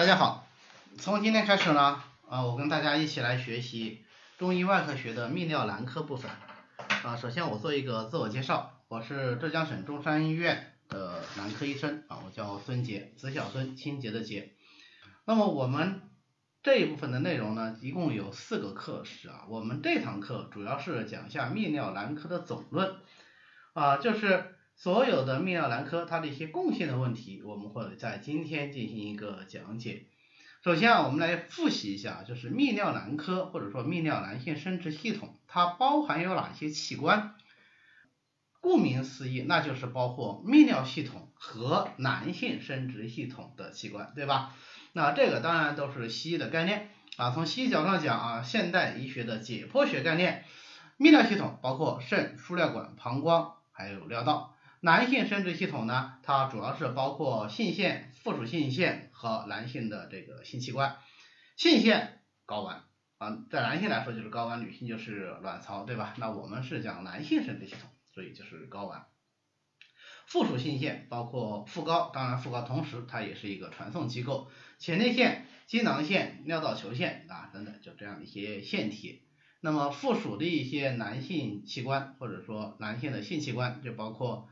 大家好，从今天开始呢，啊，我跟大家一起来学习中医外科学的泌尿男科部分。啊，首先我做一个自我介绍，我是浙江省中山医院的男科医生，啊，我叫孙杰，子小孙，清洁的洁。那么我们这一部分的内容呢，一共有四个课时啊，我们这堂课主要是讲一下泌尿男科的总论，啊，就是所有的泌尿男科它的一些共性的问题，我们会在今天进行一个讲解。首先啊，我们来复习一下，就是泌尿男科或者说泌尿男性生殖系统，它包含有哪些器官？顾名思义，那就是包括泌尿系统和男性生殖系统的器官，对吧？那这个当然都是西医的概念啊。从西医角度上讲啊，现代医学的解剖学概念，泌尿系统包括肾、输尿管、膀胱还有尿道。男性生殖系统呢，它主要是包括性腺、附属性腺和男性的这个性器官。性腺睾丸啊，在男性来说就是睾丸，女性就是卵巢，对吧？那我们是讲男性生殖系统，所以就是睾丸。附属性腺包括附睾，当然附睾同时它也是一个传送机构，前列腺、精囊腺、尿道球腺啊等等，就这样的一些腺体。那么附属的一些男性器官或者说男性的性器官就包括。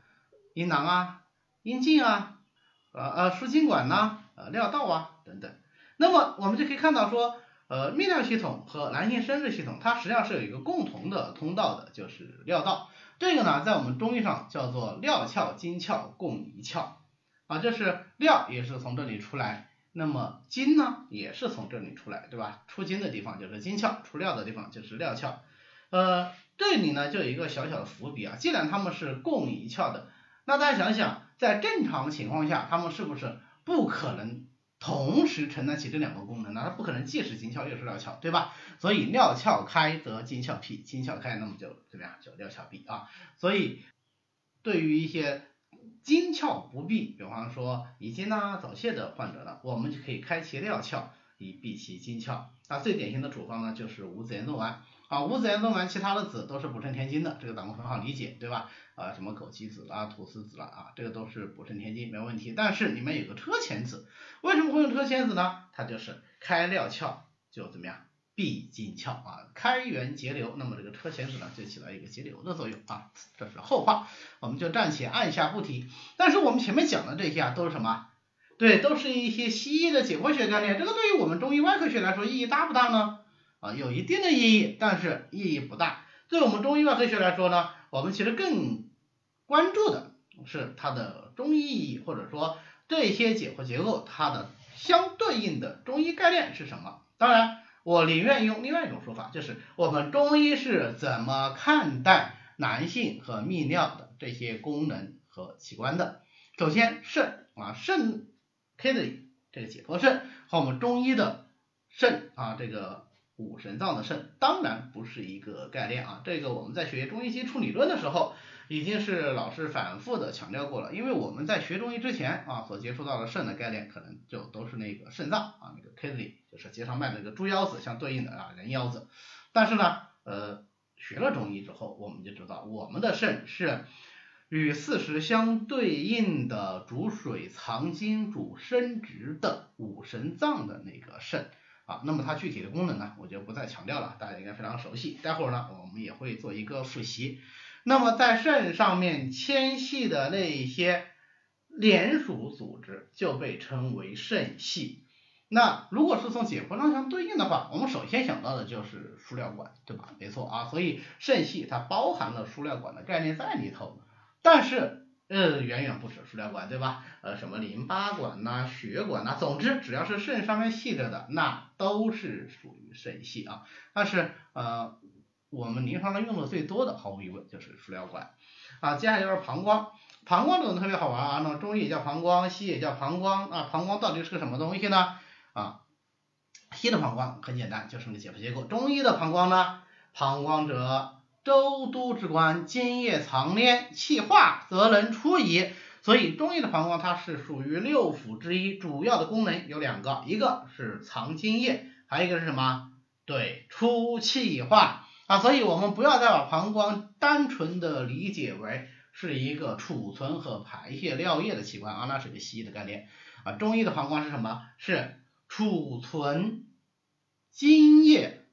阴囊啊，阴茎啊，呃呃输精管呐，呃尿道啊等等。那么我们就可以看到说，呃泌尿系统和男性生殖系统它实际上是有一个共同的通道的，就是尿道。这个呢在我们中医上叫做尿窍精窍共一窍啊，就是尿也是从这里出来，那么精呢也是从这里出来，对吧？出精的地方就是精窍，出尿的地方就是尿窍。呃这里呢就有一个小小的伏笔啊，既然它们是共一窍的。那大家想想，在正常情况下，他们是不是不可能同时承担起这两个功能呢？它不可能既是精窍又是尿窍，对吧？所以尿窍开则精窍闭，精窍开那么就怎么样？就尿窍闭啊。所以对于一些精窍不闭，比方说遗精啊、早泄的患者呢，我们就可以开其尿窍以闭其精窍。那最典型的处方呢，就是五子衍宗丸。啊，五子衍宗丸，其他的子都是补肾填精的，这个咱们很好理解，对吧？啊，什么枸杞子啦、菟丝子啦啊，这个都是补肾填精，没问题。但是里面有个车前子，为什么会用车前子呢？它就是开料窍就怎么样，闭经窍啊，开源节流。那么这个车前子呢，就起到一个节流的作用啊。这是后话，我们就暂且按下不提。但是我们前面讲的这些啊，都是什么？对，都是一些西医的解剖学概念，这个对于我们中医外科学来说意义大不大呢？啊，有一定的意义，但是意义不大。对我们中医外科学来说呢，我们其实更关注的是它的中医意义，或者说这些解剖结构它的相对应的中医概念是什么。当然，我宁愿用另外一种说法，就是我们中医是怎么看待男性和泌尿的这些功能和器官的。首先，肾啊，肾 kidney 这个解剖肾和我们中医的肾啊这个。五神脏的肾当然不是一个概念啊，这个我们在学中医基础理论的时候，已经是老师反复的强调过了。因为我们在学中医之前啊，所接触到的肾的概念，可能就都是那个肾脏啊，那个 kidney 就是街上卖那个猪腰子相对应的啊人腰子。但是呢，呃，学了中医之后，我们就知道我们的肾是与四时相对应的主水藏精主生殖的五神脏的那个肾。啊，那么它具体的功能呢，我就不再强调了，大家应该非常熟悉。待会儿呢，我们也会做一个复习。那么在肾上面纤细的那一些连属组织就被称为肾系。那如果是从解剖上相对应的话，我们首先想到的就是输尿管，对吧？没错啊，所以肾系它包含了输尿管的概念在里头，但是。呃，远远不止输尿管，对吧？呃，什么淋巴管呐、血管呐，总之只要是肾上面系着的，那都是属于肾系啊。但是呃，我们临床上用的最多的，毫无疑问就是输尿管啊。接下来就是膀胱，膀胱这种特别好玩啊，那么中医也叫膀胱，西医也叫膀胱啊。膀胱到底是个什么东西呢？啊，西医的膀胱很简单，就是个解剖结构。中医的膀胱呢，膀胱者。周都之官，津液藏连，气化则能出矣。所以中医的膀胱它是属于六腑之一，主要的功能有两个，一个是藏津液，还有一个是什么？对，出气化啊。所以我们不要再把膀胱单纯的理解为是一个储存和排泄尿液的器官啊，那是个西医的概念啊。中医的膀胱是什么？是储存津液，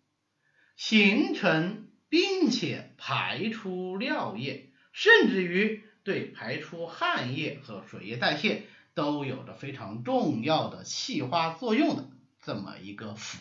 形成并且排出尿液，甚至于对排出汗液和水液代谢都有着非常重要的气化作用的这么一个腑。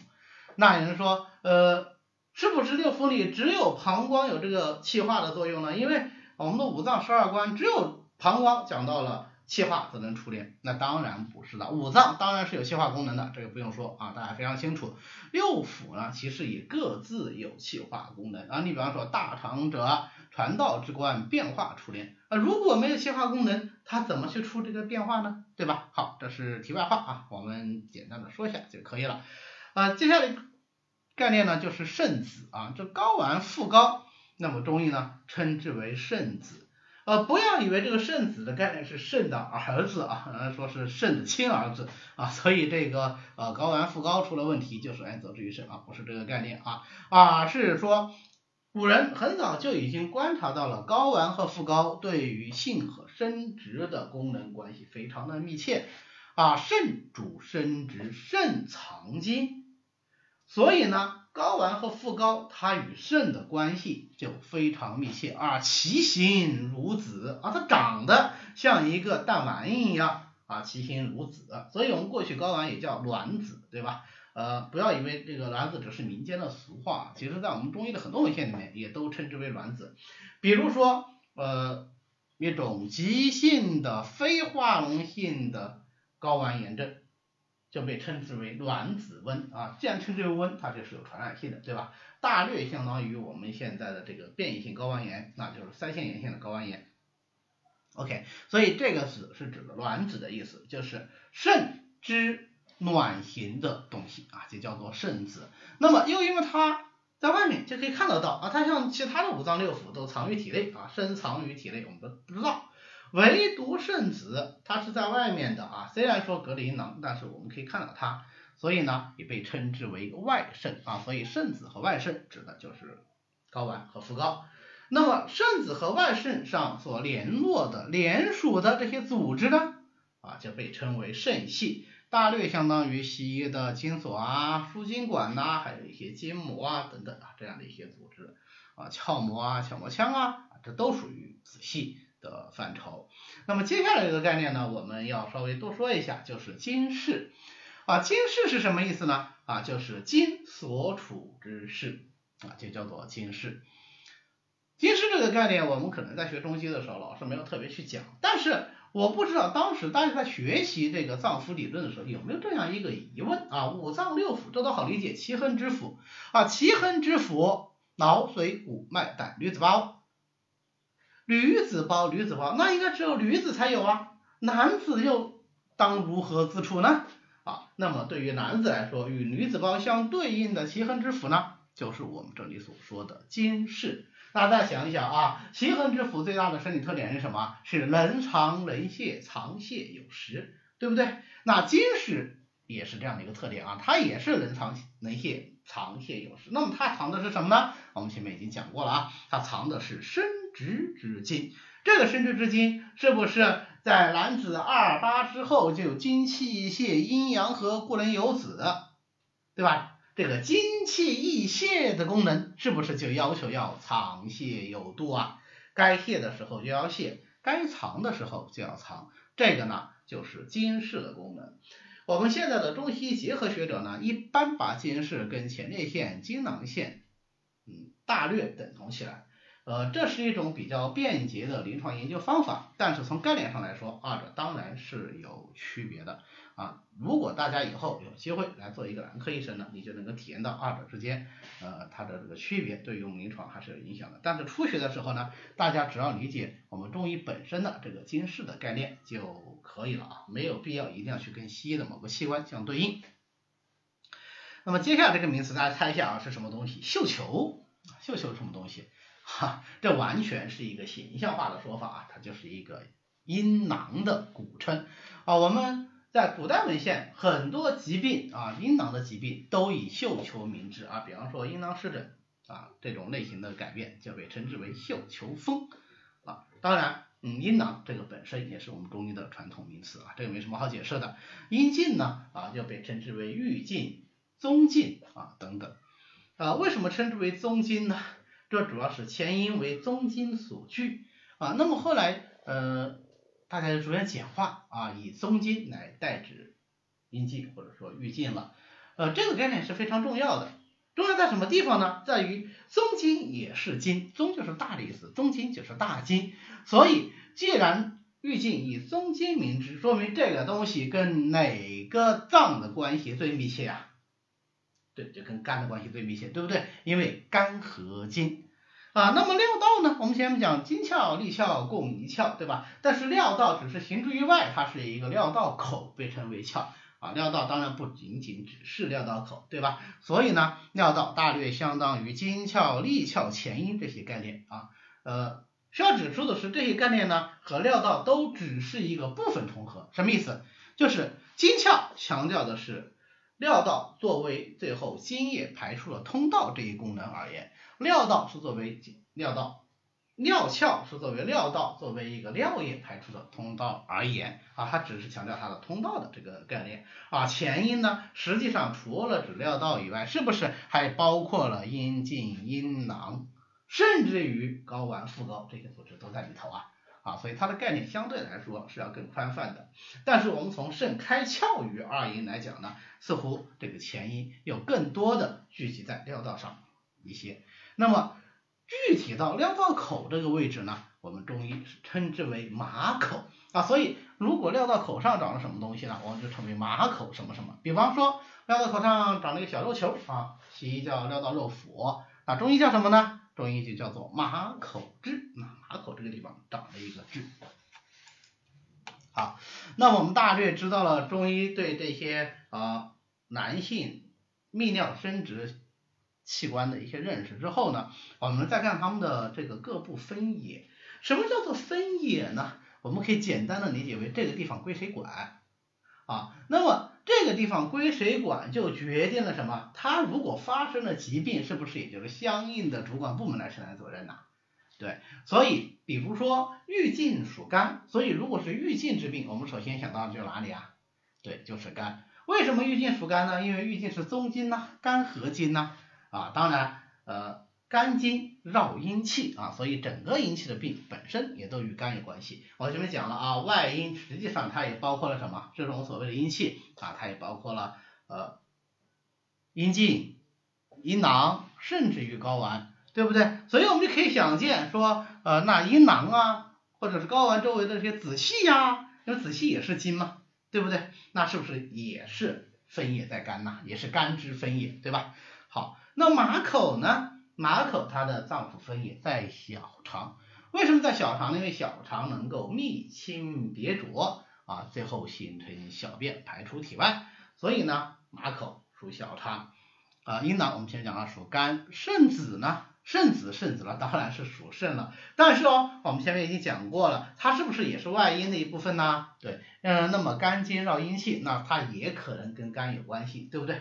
那有人说，呃，是不是六腑里只有膀胱有这个气化的作用呢？因为我们的五脏十二官只有膀胱讲到了。气化才能出炼，那当然不是的。五脏当然是有气化功能的，这个不用说啊，大家非常清楚。六腑呢，其实也各自有气化功能啊。你比方说大肠者，传道之官，变化出炼啊。如果没有气化功能，它怎么去出这个变化呢？对吧？好，这是题外话啊，我们简单的说一下就可以了。啊，接下来概念呢就是肾子啊，这睾丸附睾，那么中医呢称之为肾子。呃，不要以为这个肾子的概念是肾的儿子啊，说是肾的亲儿子啊，所以这个呃睾丸附睾出了问题，就是哎，则之于肾啊，不是这个概念啊，啊是说古人很早就已经观察到了睾丸和附睾对于性和生殖的功能关系非常的密切啊，肾主生殖，肾藏精，所以呢。睾丸和附睾，它与肾的关系就非常密切啊，其形如子啊，它长得像一个弹丸一样啊，其形如子，所以我们过去睾丸也叫卵子，对吧？呃，不要以为这个卵子只是民间的俗话，其实在我们中医的很多文献里面也都称之为卵子，比如说呃一种急性的非化脓性的睾丸炎症。就被称之为卵子温啊，既然称之为温，它就是有传染性的，对吧？大略相当于我们现在的这个变异性睾丸炎，那就是腮腺炎性的睾丸炎。OK，所以这个子是指的卵子的意思，就是肾之卵形的东西啊，就叫做肾子。那么又因为它在外面就可以看得到啊，它像其他的五脏六腑都藏于体内啊，深藏于体内，我们都不知道。唯独肾子，它是在外面的啊，虽然说隔离囊，但是我们可以看到它，所以呢也被称之为外肾啊，所以肾子和外肾指的就是睾丸和附睾。那么肾子和外肾上所联络的连属的这些组织呢，啊就被称为肾系，大略相当于西医的精索啊、输精管呐，还有一些筋膜啊等等啊这样的一些组织啊，鞘膜啊、鞘膜腔啊，这都属于子系。的范畴，那么接下来这个概念呢，我们要稍微多说一下，就是经世啊，经世是什么意思呢？啊，就是今所处之世啊，就叫做经世。经世这个概念，我们可能在学中医的时候，老师没有特别去讲，但是我不知道当时大家在学习这个脏腑理论的时候，有没有这样一个疑问啊？五脏六腑这都好理解，奇恒之腑啊，奇恒之腑，脑髓骨脉胆驴子包。女子包，女子包，那应该只有女子才有啊，男子又当如何自处呢？啊，那么对于男子来说，与女子包相对应的奇恒之腑呢，就是我们这里所说的精室。大家想一想啊，奇恒之腑最大的生理特点是什么？是能藏能泄，藏泄有时，对不对？那精室也是这样的一个特点啊，它也是能藏能泄，藏泄有时。那么它藏的是什么呢？我们前面已经讲过了啊，它藏的是身。殖之精，这个生殖之精是不是在男子二八之后就有精气泄，阴阳和故能有子，对吧？这个精气溢泄的功能是不是就要求要藏泄有度啊？该泄的时候就要泄，该藏的时候就要藏，这个呢就是精室的功能。我们现在的中西医结合学者呢，一般把精室跟前列腺、精囊腺，嗯，大略等同起来。呃，这是一种比较便捷的临床研究方法，但是从概念上来说，二者当然是有区别的啊。如果大家以后有机会来做一个男科医生呢，你就能够体验到二者之间呃它的这个区别，对于我们临床还是有影响的。但是初学的时候呢，大家只要理解我们中医本身的这个经世的概念就可以了啊，没有必要一定要去跟西医的某个器官相对应。那么接下来这个名词大家猜一下啊，是什么东西？绣球，绣球是什么东西？哈，这完全是一个形象化的说法啊，它就是一个阴囊的古称啊。我们在古代文献很多疾病啊，阴囊的疾病都以绣球名之啊，比方说阴囊湿疹啊这种类型的改变就被称之为绣球风啊。当然，嗯，阴囊这个本身也是我们中医的传统名词啊，这个没什么好解释的。阴茎呢啊，就被称之为玉茎、宗茎啊等等啊。为什么称之为宗茎呢？这主要是前阴为宗金所聚啊。那么后来呃，大家就逐渐简化啊，以宗金来代指阴茎或者说玉茎了。呃，这个概念是非常重要的。重要在什么地方呢？在于宗金也是金，宗就是大的意思，宗金就是大金。所以，既然玉镜以宗金名之，说明这个东西跟哪个脏的关系最密切啊？对，就跟肝的关系最密切，对不对？因为肝合金啊。那么料道呢？我们前面讲金窍、利窍共一窍，对吧？但是料道只是行之于外，它是一个料道口，被称为窍。啊，尿道当然不仅仅只是尿道口，对吧？所以呢，尿道大略相当于金窍、利窍、前阴这些概念啊。呃，需要指出的是，这些概念呢和尿道都只是一个部分重合。什么意思？就是金窍强调的是尿道作为最后津液排出的通道这一功能而言，尿道是作为尿道。尿窍是作为尿道作为一个尿液排出的通道而言啊，它只是强调它的通道的这个概念啊。前阴呢，实际上除了指尿道以外，是不是还包括了阴茎、阴囊，甚至于睾丸、附睾这些组织都在里头啊啊，所以它的概念相对来说是要更宽泛的。但是我们从肾开窍于二阴来讲呢，似乎这个前阴有更多的聚集在尿道上一些。那么具体到尿道口这个位置呢，我们中医称之为马口啊，所以如果尿道口上长了什么东西呢，我们就称为马口什么什么。比方说尿道口上长了一个小肉球啊，西医叫尿道肉腐，啊中医叫什么呢？中医就叫做马口痣，那马口这个地方长了一个痣。好，那我们大略知道了中医对这些啊男性泌尿生殖。器官的一些认识之后呢，我们再看他们的这个各部分野。什么叫做分野呢？我们可以简单的理解为这个地方归谁管啊？那么地方归谁管，就决定了什么？它如果发生了疾病，是不是也就是相应的主管部门来承担责任呢？对，所以比如说郁禁属肝，所以如果是郁禁之病，我们首先想到的就是哪里啊？对，就是肝。为什么郁禁属肝呢？因为郁禁是宗经呐，肝合经呐。啊，当然，呃，肝经绕阴气啊，所以整个阴气的病本身也都与肝有关系。我前面讲了啊，外阴实际上它也包括了什么？这种所谓的阴气啊，它也包括了呃阴茎、阴囊，甚至于睾丸，对不对？所以我们就可以想见说，呃，那阴囊啊，或者是睾丸周围的这些子细呀，因为子细也是筋嘛，对不对？那是不是也是分野在肝呐？也是肝之分野，对吧？好。那马口呢？马口它的脏腑分野在小肠，为什么在小肠呢？因为小肠能够密清别浊啊，最后形成小便排出体外，所以呢，马口属小肠啊。阴囊我们前面讲了属肝，肾子呢？肾子肾子了，当然是属肾了。但是哦，我们前面已经讲过了，它是不是也是外阴的一部分呢？对，嗯，那么肝经绕阴气，那它也可能跟肝有关系，对不对？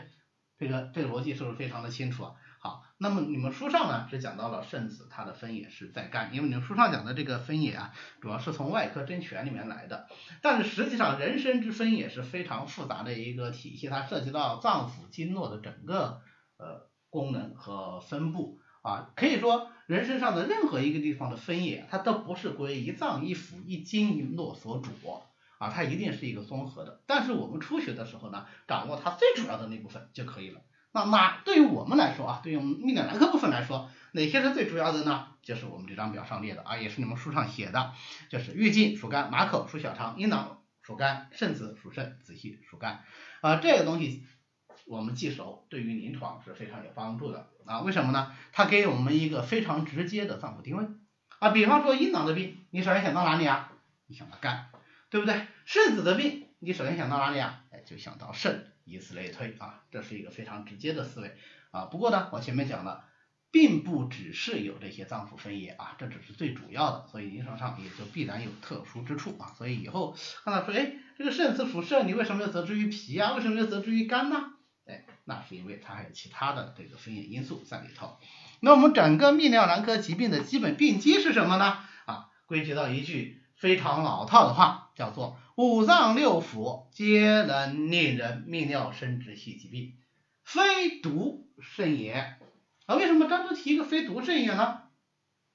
这个这个逻辑是不是非常的清楚啊？好，那么你们书上呢只讲到了肾子，它的分野是在肝，因为你们书上讲的这个分野啊，主要是从外科真诠里面来的。但是实际上人参之分野是非常复杂的一个体系，它涉及到脏腑经络的整个呃功能和分布啊，可以说人身上的任何一个地方的分野，它都不是归一脏一腑一经一络所主啊，它一定是一个综合的。但是我们初学的时候呢，掌握它最主要的那部分就可以了。那马对于我们来说啊，对于我们泌尿男科部分来说，哪些是最主要的呢？就是我们这张表上列的啊，也是你们书上写的，就是月经属肝，马口属小肠，阴囊属肝，肾子属肾，子系属肝啊，这个东西我们记熟，对于临床是非常有帮助的啊。为什么呢？它给我们一个非常直接的脏腑定位啊。比方说阴囊的病，你首先想到哪里啊？你想到肝，对不对？肾子的病，你首先想到哪里啊？哎，就想到肾。以此类推啊，这是一个非常直接的思维啊。不过呢，我前面讲了，并不只是有这些脏腑分野啊，这只是最主要的，所以临床上也就必然有特殊之处啊。所以以后看到说，哎，这个肾子属肾，你为什么要责之于脾啊？为什么要责之于肝呢？哎，那是因为它还有其他的这个分野因素在里头。那我们整个泌尿男科疾病的基本病机是什么呢？啊，归结到一句。非常老套的话，叫做五脏六腑皆能令人泌尿生殖系疾病，非独肾也。啊，为什么单独提一个非独肾也呢？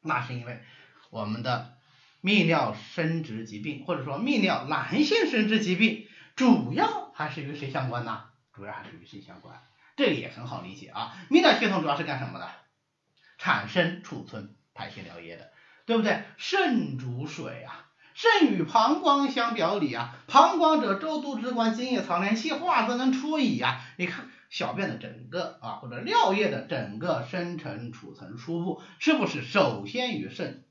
那是因为我们的泌尿生殖疾病，或者说泌尿男性生殖疾病，主要还是与谁相关呢？主要还是与肾相关。这个也很好理解啊。泌尿系统主要是干什么的？产生、储存、排泄尿液的，对不对？肾主水啊。肾与膀胱相表里啊，膀胱者周都之官，津液藏连，气化则能出矣啊。你看小便的整个啊，或者尿液的整个生成、储存、输布，是不是首先与肾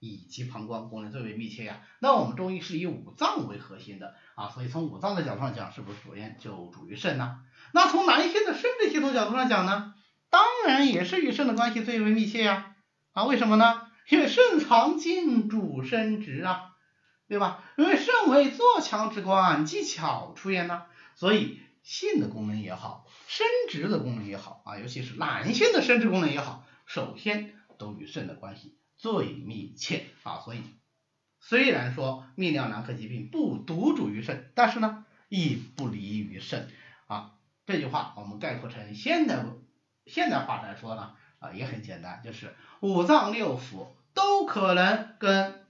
以及膀胱功能最为密切呀？那我们中医是以五脏为核心的啊，所以从五脏的角度上讲，是不是首先就主于肾呢？那从男性的生殖系统角度上讲呢，当然也是与肾的关系最为密切呀。啊，为什么呢？因为肾藏精，主生殖啊。对吧？因为肾为做强之官，技巧出焉呢，所以性的功能也好，生殖的功能也好啊，尤其是男性的生殖功能也好，首先都与肾的关系最密切啊。所以虽然说泌尿男科疾病不独主于肾，但是呢，亦不离于肾啊。这句话我们概括成现代现代话来说呢啊，也很简单，就是五脏六腑都可能跟。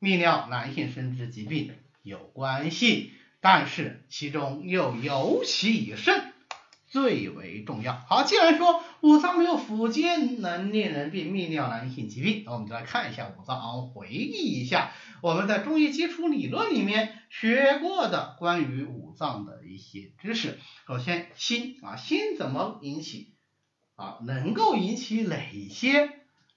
泌尿男性生殖疾病有关系，但是其中又尤其以肾最为重要。好，既然说五脏六腑皆能令人病泌尿男性疾病，那我们就来看一下五脏，回忆一下我们在中医基础理论里面学过的关于五脏的一些知识。首先，心啊，心怎么引起啊？能够引起哪些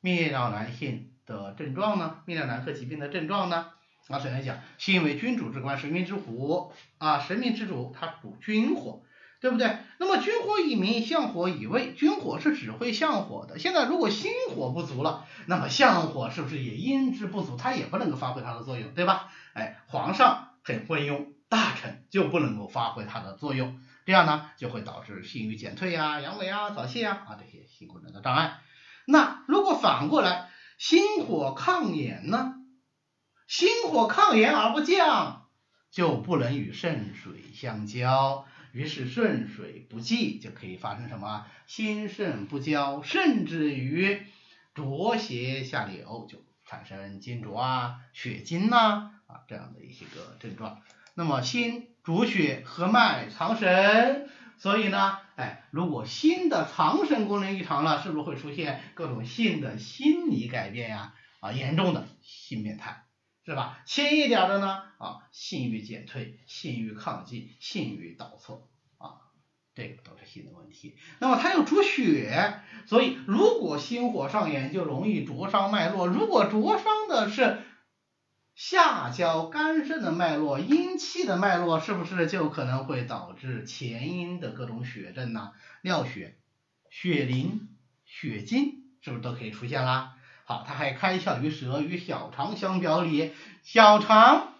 泌尿男性？的症状呢？泌尿男科疾病的症状呢？啊，首先讲，心为君主之官，神明之虎啊，神明之主，它主君火，对不对？那么君火以明，相火以卫，君火是指挥相火的。现在如果心火不足了，那么相火是不是也因之不足？它也不能够发挥它的作用，对吧？哎，皇上很昏庸，大臣就不能够发挥它的作用，这样呢就会导致性欲减退啊、阳痿啊、早泄啊啊这些性功能的障碍。那如果反过来，心火抗炎呢？心火抗炎而不降，就不能与肾水相交，于是肾水不济，就可以发生什么心肾不交，甚至于浊邪下流，就产生金浊啊、血精呐啊这样的一些个症状。那么心主血和脉藏神。所以呢，哎，如果心的藏神功能异常了，是不是会出现各种性的心理改变呀？啊，严重的性变态，是吧？轻一点的呢，啊，性欲减退、性欲亢进、性欲倒错，啊，这个都是性的问题。那么它又主血，所以如果心火上炎，就容易灼伤脉络。如果灼伤的是下焦肝肾的脉络，阴气的脉络，是不是就可能会导致前阴的各种血症呢？尿血、血淋、血精，是不是都可以出现啦？好，它还开窍于舌，与小肠相表里，小肠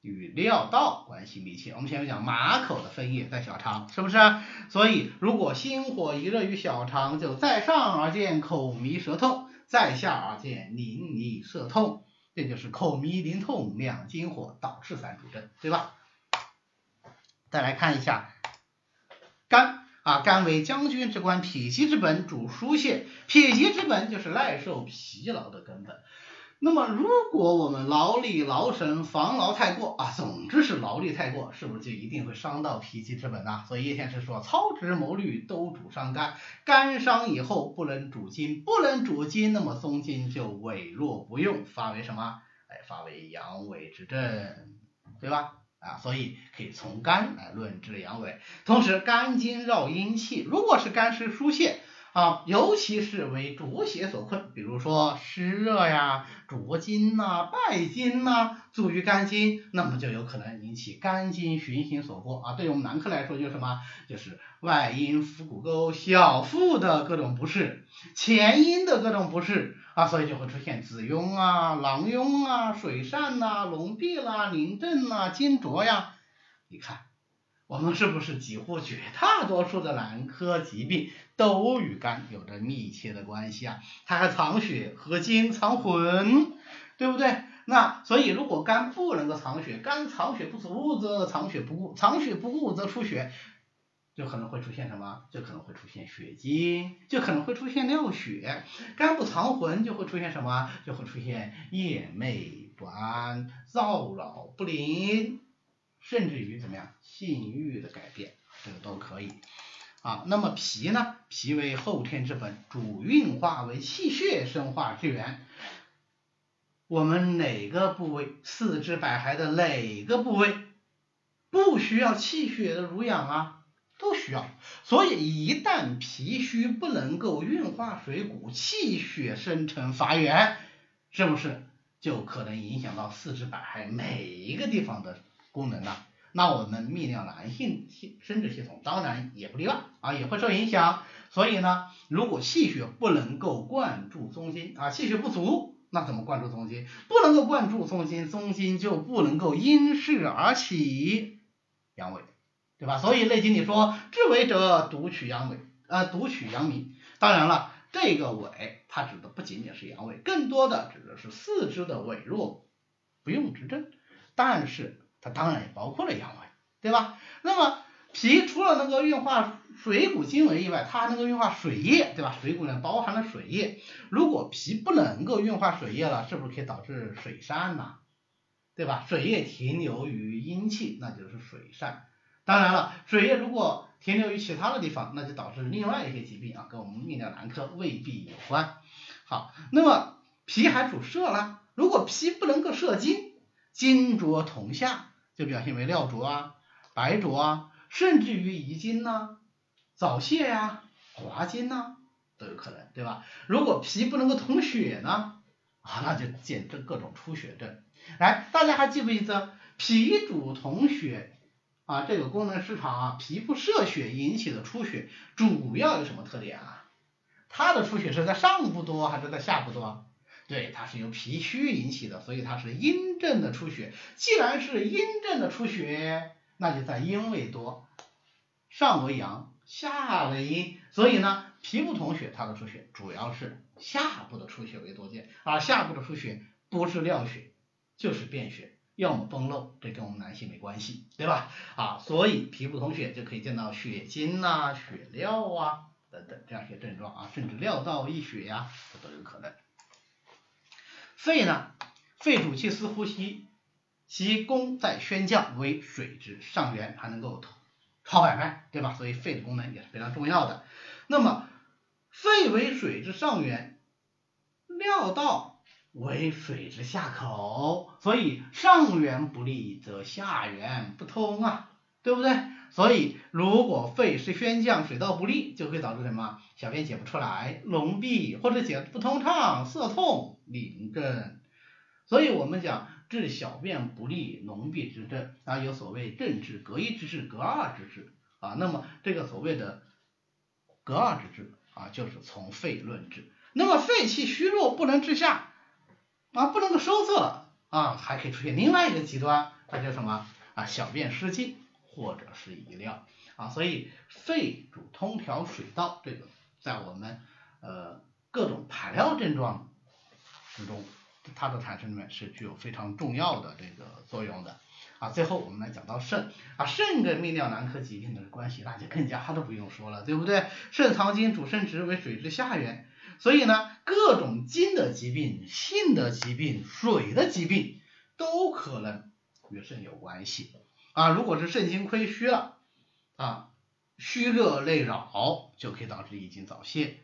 与尿道关系密切。我们前面讲马口的分液在小肠，是不是？所以如果心火一热于小肠，就在上而见口迷舌痛，在下而见淋漓涩痛。这就是口迷淋痛两经火导致三主症，对吧？再来看一下肝啊，肝为将军之官，脾气之本，主疏泄，脾气之本就是耐受疲劳的根本。那么，如果我们劳力劳神、防劳太过啊，总之是劳力太过，是不是就一定会伤到脾气之本呢？所以叶先生说，操之谋虑都主伤肝，肝伤以后不能主筋，不能主筋，那么松筋就痿弱不用，发为什么？哎，发为阳痿之症，对吧？啊，所以可以从肝来论治阳痿。同时，肝经绕阴气，如果是肝湿疏泄。啊，尤其是为浊邪所困，比如说湿热呀、浊精呐、败精呐，阻于肝经，那么就有可能引起肝经循行所过啊。对于我们男科来说，就是什么？就是外阴腹股沟、小腹的各种不适，前阴的各种不适啊，所以就会出现子痈啊、狼痈啊、水疝呐、癃闭啦、淋症呐、金浊呀，你看。我们是不是几乎绝大多数的男科疾病都与肝有着密切的关系啊？它还藏血和精藏魂，对不对？那所以如果肝不能够藏血，肝藏血不足则藏血不固，藏血不固则出血，就可能会出现什么？就可能会出现血精，就可能会出现尿血。肝不藏魂就会出现什么？就会出现夜寐不安、躁扰不宁，甚至于怎么样？性欲的改变，这个都可以。啊，那么脾呢？脾为后天之本，主运化为气血生化之源。我们哪个部位，四肢百骸的哪个部位不需要气血的濡养啊？都需要。所以一旦脾虚，不能够运化水谷，气血生成乏源，是不是就可能影响到四肢百骸每一个地方的功能呢？那我们泌尿男性系生殖系统当然也不例外啊，也会受影响。所以呢，如果气血不能够灌注中心啊，气血不足，那怎么灌注中心？不能够灌注中心，中心就不能够因势而起阳痿，对吧？所以《内经》里说，治痿者独取阳痿，呃，独取阳明。当然了，这个痿它指的不仅仅是阳痿，更多的指的是四肢的痿弱不用之症。但是它当然也包括了阳痿，对吧？那么脾除了能够运化水谷精微以外，它还能够运化水液，对吧？水谷呢包含了水液，如果脾不能够运化水液了，是不是可以导致水疝呢？对吧？水液停留于阴气，那就是水疝。当然了，水液如果停留于其他的地方，那就导致另外一些疾病啊，跟我们泌尿男科未必有关。好，那么脾还主摄啦，如果脾不能够摄精。精浊同下，就表现为尿浊啊、白浊啊，甚至于遗精呐、早泄呀、滑精呐都有可能，对吧？如果脾不能够通血呢，啊，那就见证各种出血症。来，大家还记不记得脾主统血啊？这个功能失常啊，脾不摄血引起的出血，主要有什么特点啊？它的出血是在上部多还是在下部多？对，它是由脾虚引起的，所以它是阴症的出血。既然是阴症的出血，那就在阴位多，上为阳，下为阴，所以呢，脾不统血，它的出血主要是下部的出血为多见，而下部的出血不是尿血就是便血，要么崩漏，这跟我们男性没关系，对吧？啊，所以脾不统血就可以见到血精呐、血尿啊等等这样一些症状啊，甚至尿道溢血呀，这都有可能。肺呢？肺主气司呼吸，其功在宣降，为水之上源，还能够超百脉，对吧？所以肺的功能也是非常重要的。那么肺为水之上源，尿道为水之下口，所以上源不利，则下源不通啊，对不对？所以如果肺是宣降，水道不利，就会导致什么？小便解不出来，痈闭或者解不通畅，涩痛淋症。所以我们讲治小便不利、脓闭之症啊，有所谓正治、隔一之治、隔二之治啊。那么这个所谓的隔二之治啊，就是从肺论治。那么肺气虚弱不能治下啊，不能够收涩了啊，还可以出现另外一个极端，那叫什么啊？小便失禁。或者是遗尿啊，所以肺主通调水道，这个在我们呃各种排尿症状之中，它的产生里面是具有非常重要的这个作用的啊。最后我们来讲到肾啊，肾跟泌尿男科疾病的关系那就更加都不用说了，对不对？肾藏精，主生殖，为水之下源，所以呢，各种精的疾病、性的疾病、水的疾病都可能与肾有关系。啊，如果是肾精亏虚了，啊，虚热内扰就可以导致遗精早泄。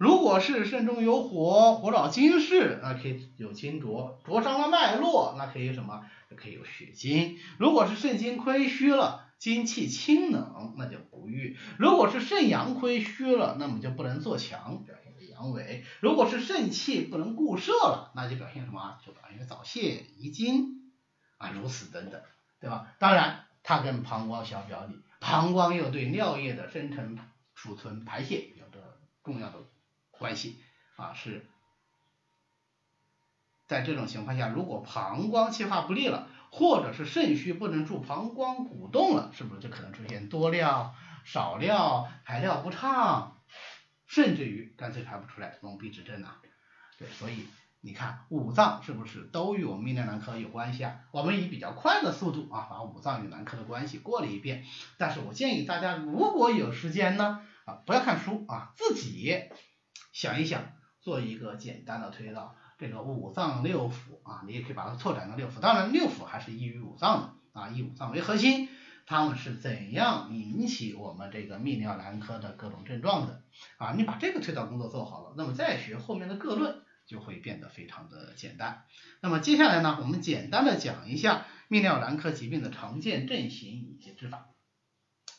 如果是肾中有火，火扰精室，那可以有精浊，灼伤了脉络，那可以什么？可以有血精。如果是肾精亏虚了，精气清冷，那就不育。如果是肾阳亏虚了，那么就不能做强，表现为阳痿。如果是肾气不能固摄了，那就表现什么？就表现为早泄、遗精啊，如此等等。对吧？当然，它跟膀胱相表里，膀胱又对尿液的生成、储存、排泄有着重要的关系啊。是在这种情况下，如果膀胱气化不利了，或者是肾虚不能助膀胱鼓动了，是不是就可能出现多尿、少尿、排尿不畅，甚至于干脆排不出来，脓闭之症呢？对，所以你看五脏是不是都与我们泌尿男科有关系啊？我们以比较快的速度啊，把五脏与男科的关系过了一遍。但是我建议大家，如果有时间呢，啊，不要看书啊，自己想一想，做一个简单的推导。这个五脏六腑啊，你也可以把它拓展到六腑。当然，六腑还是依于五脏的啊，以五脏为核心，它们是怎样引起我们这个泌尿男科的各种症状的啊？你把这个推导工作做好了，那么再学后面的各论。就会变得非常的简单。那么接下来呢，我们简单的讲一下泌尿男科疾病的常见症型以及治法。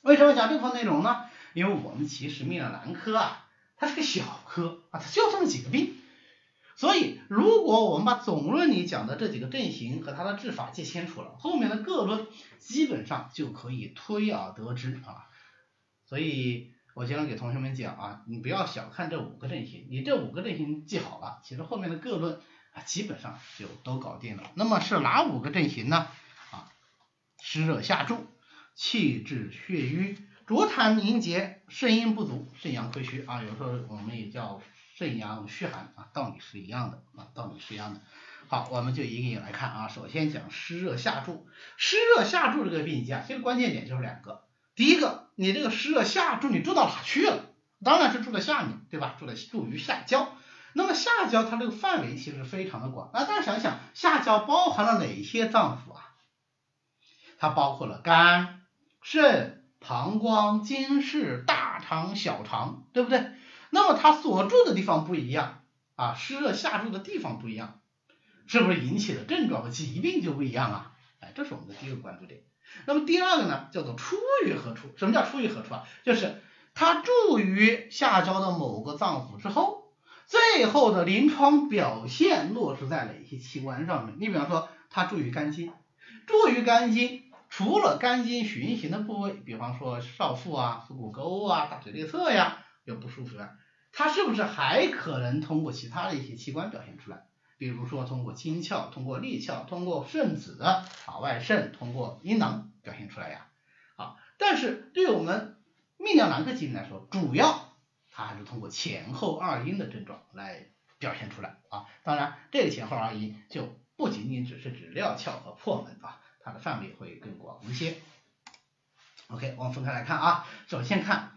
为什么讲这块内容呢？因为我们其实泌尿男科啊，它是个小科啊，它就这么几个病。所以如果我们把总论里讲的这几个症型和它的治法记清楚了，后面的各论基本上就可以推而得之啊。所以。我经常给同学们讲啊，你不要小看这五个阵型，你这五个阵型记好了，其实后面的各论啊基本上就都搞定了。那么是哪五个阵型呢？啊，湿热下注，气滞血瘀，浊痰凝结，肾阴不足，肾阳亏虚啊，有时候我们也叫肾阳虚寒啊，道理是一样的啊，道理是一样的。好，我们就一个一个来看啊，首先讲湿热下注，湿热下注这个病机啊，其实关键点就是两个。第一个，你这个湿热下注，你注到哪去了？当然是注在下面，对吧？注在注于下焦。那么下焦它这个范围其实非常的广。那大家想想，下焦包含了哪些脏腑啊？它包括了肝、肾、膀胱、经室、大肠、小肠，对不对？那么它所住的地方不一样啊，湿热下注的地方不一样，是不是引起的症状和疾病就不一样啊？哎，这是我们的第一个关注点。那么第二个呢，叫做出于何处？什么叫出于何处啊？就是它注于下焦的某个脏腑之后，最后的临床表现落实在哪些器官上面？你比方说，它注于肝经，注于肝经，除了肝经循行的部位，比方说少腹啊、腹股沟啊、大腿内侧呀有不舒服啊，它是不是还可能通过其他的一些器官表现出来？比如说通过精窍、通过利窍、通过肾子啊外肾、通过阴囊表现出来呀。啊，但是对我们泌尿男科疾病来说，主要它还是通过前后二阴的症状来表现出来啊。当然，这个前后二阴就不仅仅只是指尿窍和破门啊，它的范围会更广一些。OK，我们分开来看啊，首先看。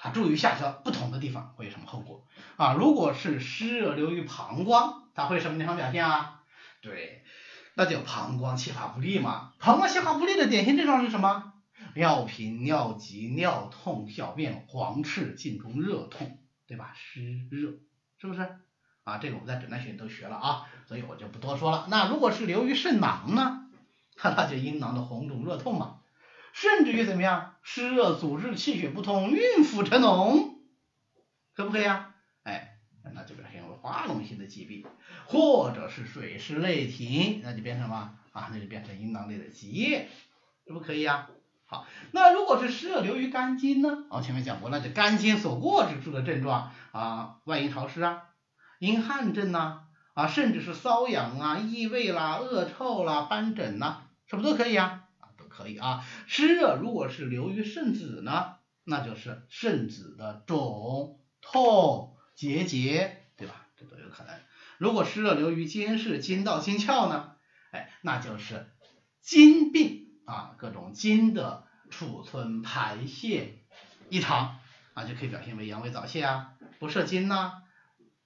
它注于下焦不同的地方会有什么后果啊？如果是湿热流于膀胱，它会什么地方表现啊？对，那就膀胱气化不利嘛。膀胱气化不利的典型症状是什么？尿频、尿急、尿痛、小便黄赤、颈中热痛，对吧？湿热是不是？啊，这个我们在诊断学都学了啊，所以我就不多说了。那如果是流于肾囊呢？那就阴囊的红肿热痛嘛。甚至于怎么样，湿热阻滞，气血不通，孕妇成脓，可不可以啊？哎，那就表现为化脓性的疾病，或者是水湿内停，那就变成什么啊？那就变成阴囊内的积液，可不可以啊？好，那如果是湿热流于肝经呢？我前面讲过，那就肝经所过之处的症状啊，外阴潮湿啊，阴汗症呐，啊，甚至是瘙痒啊、异味啦、恶臭啦、斑疹呐，是不是都可以啊？都可以啊，湿热如果是流于肾子呢，那就是肾子的肿、痛、结节，对吧？这都有可能。如果湿热流于经室、经道、经窍呢，哎，那就是经病啊，各种经的储存、排泄异常啊，就可以表现为阳痿早泄啊，不射精呐，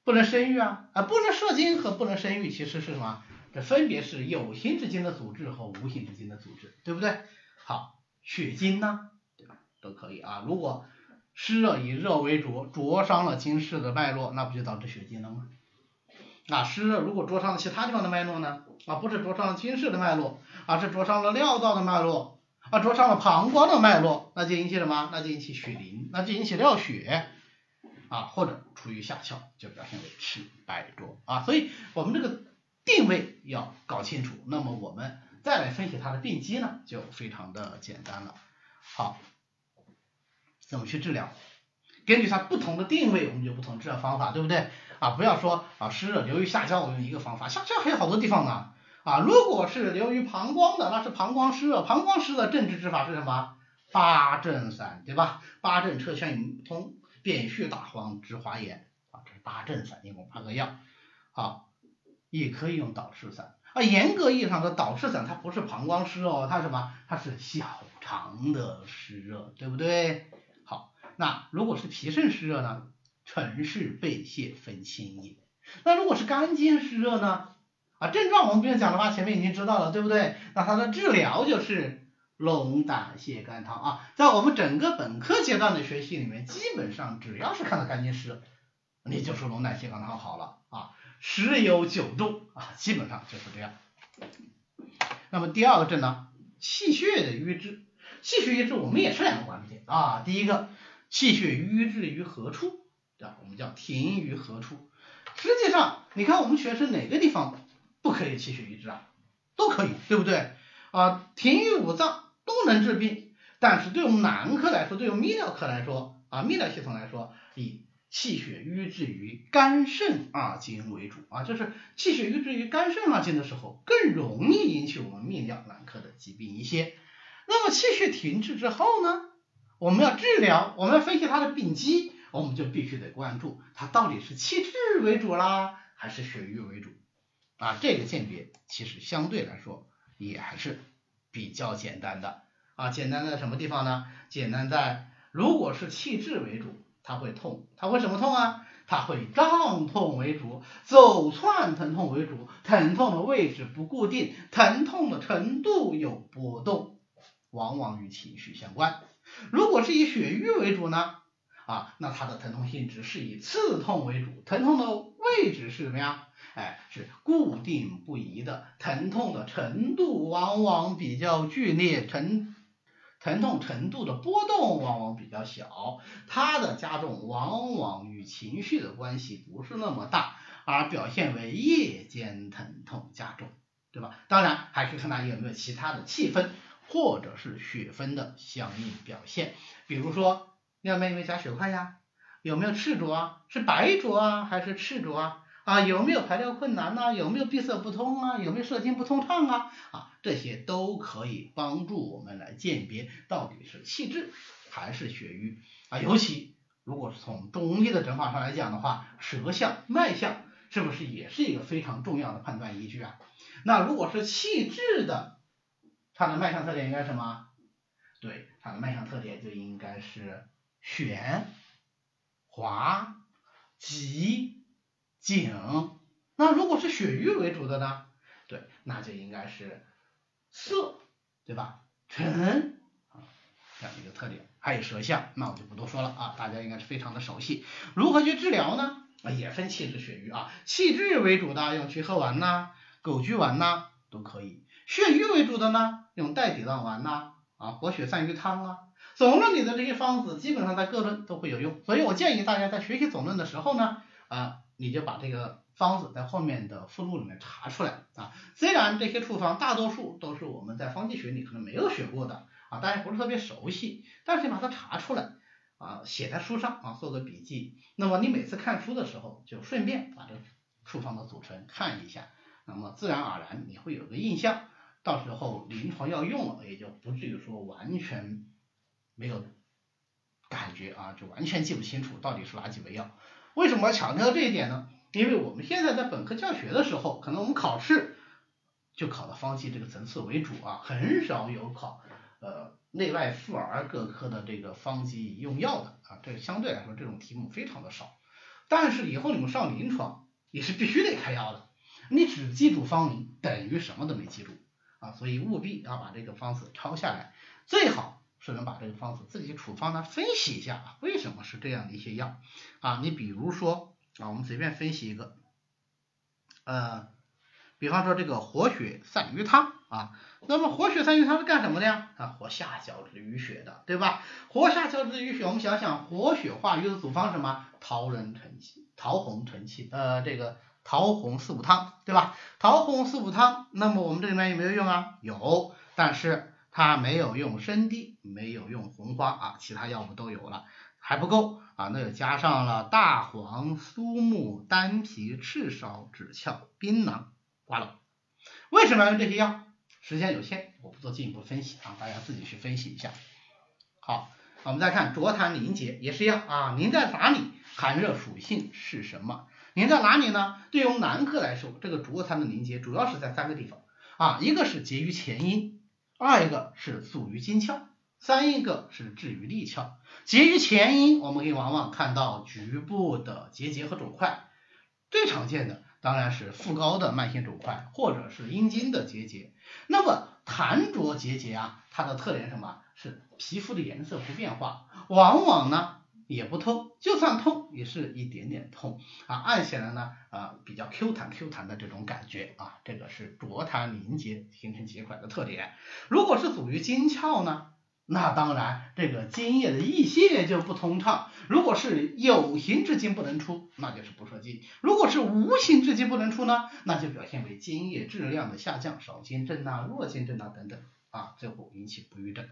不能生育啊，啊，不能射精和不能生育其实是什么？这分别是有形之间的组织和无形之间的组织，对不对？好，血经呢，对吧？都可以啊。如果湿热以热为灼，灼伤了经室的脉络，那不就导致血经了吗？啊，湿热如果灼伤了其他地方的脉络呢？啊，不是灼伤了经室的脉络，而是灼伤了尿道的脉络，啊，灼伤了膀胱的脉络，那就引起什么？那就引起血淋，那就引起尿血，啊，或者处于下窍，就表现为赤白浊啊。所以我们这个。定位要搞清楚，那么我们再来分析它的病机呢，就非常的简单了。好，怎么去治疗？根据它不同的定位，我们就不同治疗方法，对不对？啊，不要说啊湿热流于下焦，我用一个方法，下焦还有好多地方呢。啊，如果是流于膀胱的，那是膀胱湿热，膀胱湿热正治之法是什么？八正散，对吧？八正车旋运通，扁蓄大黄，治华炎，啊，这是八正散，一共八个药。好。也可以用导湿散啊。严格意义上的导湿散，它不是膀胱湿哦，它什么？它是小肠的湿热，对不对？好，那如果是脾肾湿热呢？陈氏背泻分清也。那如果是肝经湿热呢？啊，症状我们不用讲了吧？前面已经知道了，对不对？那它的治疗就是龙胆泻肝汤啊。在我们整个本科阶段的学习里面，基本上只要是看到肝经湿热，你就说龙胆泻肝汤好了啊。十有九中啊，基本上就是这样。那么第二个症呢，气血的瘀滞。气血瘀滞我们也是两个关键啊。第一个，气血瘀滞于何处？对吧，我们叫停于何处？实际上，你看我们学生哪个地方？不可以气血瘀滞啊，都可以，对不对？啊，停于五脏都能治病，但是对我们男科来说，对我们泌尿科来说，啊，泌尿系统来说，以气血瘀滞于肝肾二经为主啊，就是气血瘀滞于肝肾二经的时候，更容易引起我们泌尿男科的疾病一些。那么气血停滞之后呢，我们要治疗，我们要分析它的病机，我们就必须得关注它到底是气滞为主啦，还是血瘀为主。啊，这个鉴别其实相对来说也还是比较简单的啊，简单在什么地方呢？简单在如果是气滞为主，它会痛，它会什么痛啊？它会胀痛为主，走窜疼痛为主，疼痛的位置不固定，疼痛的程度有波动，往往与情绪相关。如果是以血瘀为主呢？啊，那它的疼痛性质是以刺痛为主，疼痛的位置是什么呀？哎，是固定不移的，疼痛的程度往往比较剧烈，疼疼痛程度的波动往往比较小，它的加重往往与情绪的关系不是那么大，而表现为夜间疼痛加重，对吧？当然还可以看它有没有其他的气分或者是血分的相应表现，比如说尿面有没有加血块呀？有没有赤浊啊？是白浊啊还是赤浊啊？啊，有没有排尿困难呢？有没有闭塞不通啊？有没有射精不通畅啊？啊，这些都可以帮助我们来鉴别到底是气滞还是血瘀啊。尤其如果是从中医的诊法上来讲的话，舌象、脉象是不是也是一个非常重要的判断依据啊？那如果是气滞的，它的脉象特点应该是什么？对，它的脉象特点就应该是弦、滑、急。紧，那如果是血瘀为主的呢？对，那就应该是涩，对吧？沉啊，这样一个特点。还有舌象，那我就不多说了啊，大家应该是非常的熟悉。如何去治疗呢？啊，也分气滞、血瘀啊。气滞为主的用曲贺丸呐、枸杞丸呐都可以。血瘀为主的呢，用带底浪丸呐、啊活血散瘀汤啊。总论里的这些方子，基本上在各论都会有用，所以我建议大家在学习总论的时候呢，啊。你就把这个方子在后面的附录里面查出来啊。虽然这些处方大多数都是我们在方剂学里可能没有学过的啊，大家不是特别熟悉，但是你把它查出来啊，写在书上啊，做个笔记。那么你每次看书的时候，就顺便把这处方的组成看一下，那么自然而然你会有个印象，到时候临床要用了，也就不至于说完全没有感觉啊，就完全记不清楚到底是哪几味药。为什么要强调这一点呢？因为我们现在在本科教学的时候，可能我们考试就考的方剂这个层次为主啊，很少有考呃内外妇儿各科的这个方剂用药的啊，这相对来说这种题目非常的少。但是以后你们上临床也是必须得开药的，你只记住方名等于什么都没记住啊，所以务必要把这个方子抄下来，最好。是能把这个方子自己处方呢分析一下，为什么是这样的一些药啊？你比如说啊，我们随便分析一个，呃，比方说这个活血散瘀汤啊，那么活血散瘀汤是干什么的呀？啊，活下焦之淤血的，对吧？活下焦之淤血，我们想想活血化瘀的组方什么？桃仁承气、桃红承气，呃，这个桃红四物汤，对吧？桃红四物汤，那么我们这里面有没有用啊？有，但是。它没有用生地，没有用红花啊，其他药物都有了，还不够啊，那又加上了大黄、苏木、丹皮、赤芍、枳壳、槟榔、瓜蒌。为什么要用这些药？时间有限，我不做进一步分析啊，大家自己去分析一下。好，我们再看浊痰凝结也是一样啊，凝在哪里？寒热属性是什么？凝在哪里呢？对于我们男科来说，这个浊痰的凝结主要是在三个地方啊，一个是结于前阴，二一个是阻于经窍，三一个是至于利窍。结于前阴，我们可以往往看到局部的结节和肿块，最常见的当然是腹高的慢性肿块，或者是阴茎的结节。那么痰浊结节啊，它的特点是什么？是皮肤的颜色不变化，往往呢也不痛，就算痛也是一点点痛啊，按起来呢啊比较 Q 弹 Q 弹的这种感觉啊，这个是浊痰凝结形成结块的特点。如果是阻于经窍呢，那当然这个津液的溢泄就不通畅。如果是有形之津不能出，那就是不射精；如果是无形之津不能出呢，那就表现为津液质量的下降，少精症啊、弱精症啊等等啊，最后引起不育症。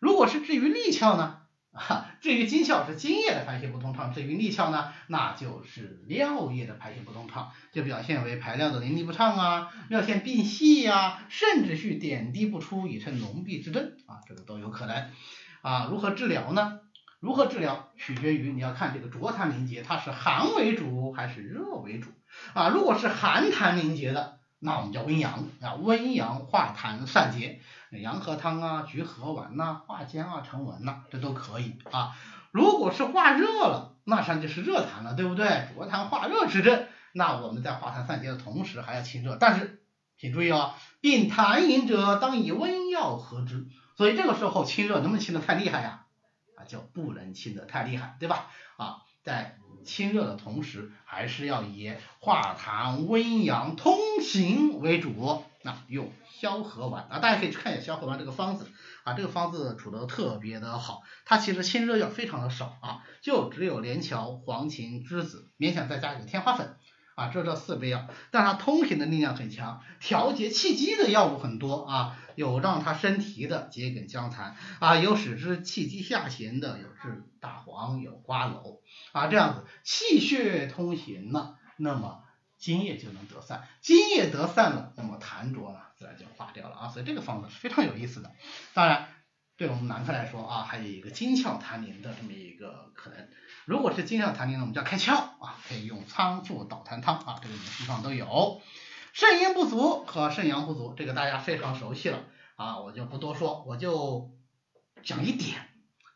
如果是至于利窍呢？啊，至于经窍是津液的排泄不通畅，至于利窍呢，那就是尿液的排泄不通畅，就表现为排尿的淋漓不畅啊，尿线变细呀，甚至是点滴不出，以成脓闭之症啊，这个都有可能啊。如何治疗呢？如何治疗取决于你要看这个浊痰凝结，它是寒为主还是热为主啊？如果是寒痰凝结的，那我们叫温阳啊，温阳化痰散结。羊河汤啊，菊核丸呐，化坚啊，成文呐，这都可以啊。如果是化热了，那实际上就是热痰了，对不对？浊痰化热之症，那我们在化痰散结的同时还要清热。但是请注意哦，病痰饮者当以温药和之。所以这个时候清热能不能清得太厉害呀？啊，就不能清得太厉害，对吧？啊，在清热的同时，还是要以化痰温阳通行为主。那用消和丸啊，大家可以去看一下消和丸这个方子啊，这个方子处得特别的好，它其实清热药非常的少啊，就只有连翘、黄芩、栀子，勉强再加一个天花粉啊，这这四味药，但它通行的力量很强，调节气机的药物很多啊，有让它生提的桔梗姜蚕啊，有使之气机下行的，有治大黄，有瓜蒌啊，这样子气血通行了，那么。津液就能得散，津液得散了，那么痰浊呢，自然就化掉了啊。所以这个方子是非常有意思的。当然，对我们男科来说啊，还有一个经窍痰凝的这么一个可能。如果是经窍痰凝呢，我们叫开窍啊，可以用仓附导痰汤啊，这个你们书上都有。肾阴不足和肾阳不足，这个大家非常熟悉了啊，我就不多说，我就讲一点，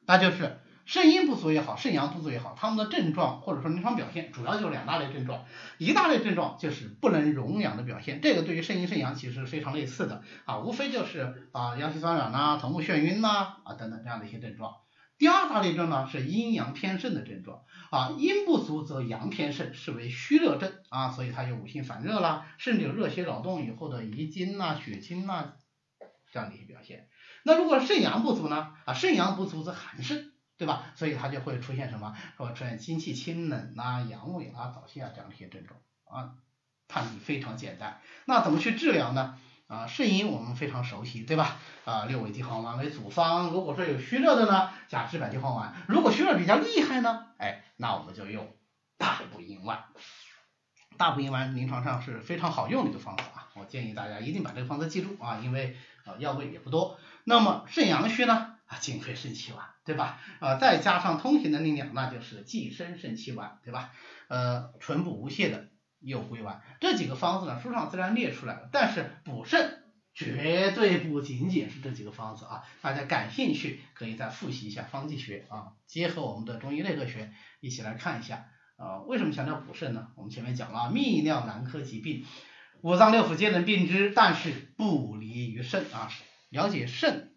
那就是。肾阴不足也好，肾阳不足也好，他们的症状或者说临床表现主要就两大类症状，一大类症状就是不能溶养的表现，这个对于肾阴肾阳其实非常类似的啊，无非就是啊阳气酸软呐、头目眩晕呐啊等等这样的一些症状。第二大类症呢是阴阳偏盛的症状啊，阴不足则阳偏盛，视为虚热症啊，所以它有五行反热啦，甚至有热血扰动以后的遗精呐、血精呐这样的一些表现。那如果肾阳不足呢啊，肾阳不足则寒盛。对吧？所以它就会出现什么？说出现心气清冷呐、阳痿啊、早泄啊这样的一些症状啊。判定非常简单。那怎么去治疗呢？啊，肾阴我们非常熟悉，对吧？啊，六味地黄丸为组方。如果说有虚热的呢，加知柏地黄丸。如果虚热比较厉害呢，哎，那我们就用大补阴丸。大补阴丸临床上是非常好用的一个方子啊，我建议大家一定把这个方子记住啊，因为呃药味也不多。那么肾阳虚呢？啊，金匮肾气丸，对吧？啊，再加上通行的力量，那就是济生肾气丸，对吧？呃，纯补无泻的右归丸，这几个方子呢，书上自然列出来了。但是补肾绝对不仅仅是这几个方子啊，大家感兴趣可以再复习一下方剂学啊，结合我们的中医内科学一起来看一下啊。为什么强调补肾呢？我们前面讲了，泌尿男科疾病，五脏六腑皆能病之，但是不离于肾啊。了解肾。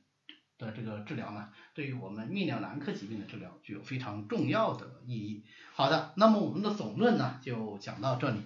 的这个治疗呢，对于我们泌尿男科疾病的治疗具有非常重要的意义。好的，那么我们的总论呢就讲到这里。